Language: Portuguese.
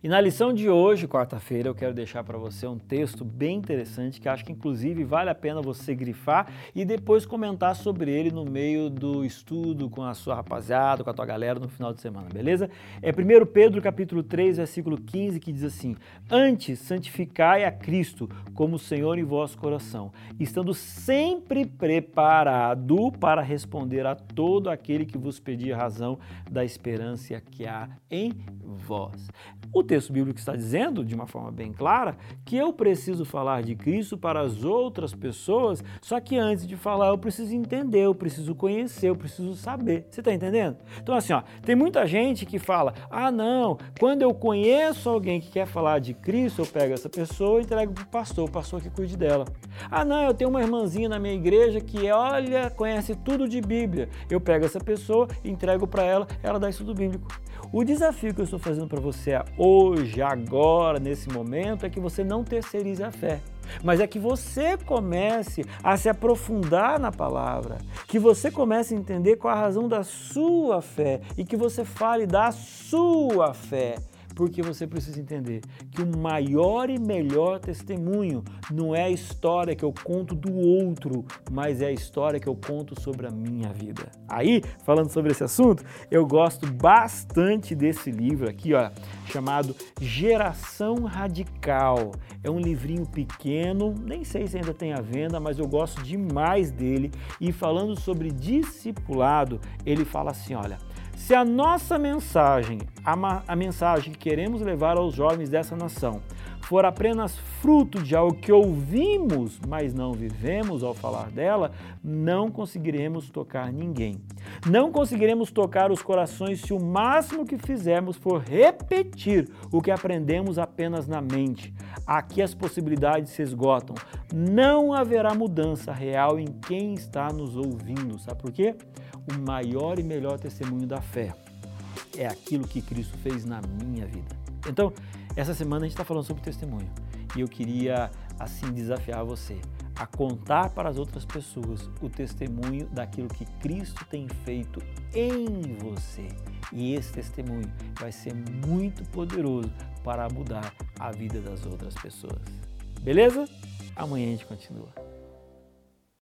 E na lição de hoje, quarta-feira, eu quero deixar para você um texto bem interessante que acho que inclusive vale a pena você grifar e depois comentar sobre ele no meio do estudo com a sua rapaziada, com a tua galera no final de semana, beleza? É 1 Pedro capítulo 3, versículo 15 que diz assim: "Antes santificai a Cristo como Senhor em vosso coração, estando sempre preparado para responder a todo aquele que vos pedir razão da esperança que há em vós." O texto bíblico está dizendo, de uma forma bem clara, que eu preciso falar de Cristo para as outras pessoas, só que antes de falar eu preciso entender, eu preciso conhecer, eu preciso saber. Você está entendendo? Então, assim, ó, tem muita gente que fala: ah, não, quando eu conheço alguém que quer falar de Cristo, eu pego essa pessoa e entrego para o pastor, o pastor que cuide dela. Ah, não, eu tenho uma irmãzinha na minha igreja que, olha, conhece tudo de Bíblia. Eu pego essa pessoa, entrego para ela, ela dá estudo bíblico. O desafio que eu estou fazendo para você hoje, agora, nesse momento, é que você não terceirize a fé. Mas é que você comece a se aprofundar na palavra, que você comece a entender qual a razão da sua fé e que você fale da sua fé porque você precisa entender que o maior e melhor testemunho não é a história que eu conto do outro, mas é a história que eu conto sobre a minha vida. Aí, falando sobre esse assunto, eu gosto bastante desse livro aqui, ó, chamado Geração Radical. É um livrinho pequeno, nem sei se ainda tem à venda, mas eu gosto demais dele. E falando sobre discipulado, ele fala assim: olha, se a nossa mensagem, a, a mensagem que queremos levar aos jovens dessa nação, for apenas fruto de algo que ouvimos, mas não vivemos ao falar dela, não conseguiremos tocar ninguém. Não conseguiremos tocar os corações se o máximo que fizermos for repetir o que aprendemos apenas na mente. Aqui as possibilidades se esgotam. Não haverá mudança real em quem está nos ouvindo. Sabe por quê? o maior e melhor testemunho da fé. É aquilo que Cristo fez na minha vida. Então, essa semana a gente está falando sobre testemunho e eu queria assim desafiar você a contar para as outras pessoas o testemunho daquilo que Cristo tem feito em você. E esse testemunho vai ser muito poderoso para mudar a vida das outras pessoas. Beleza? Amanhã a gente continua.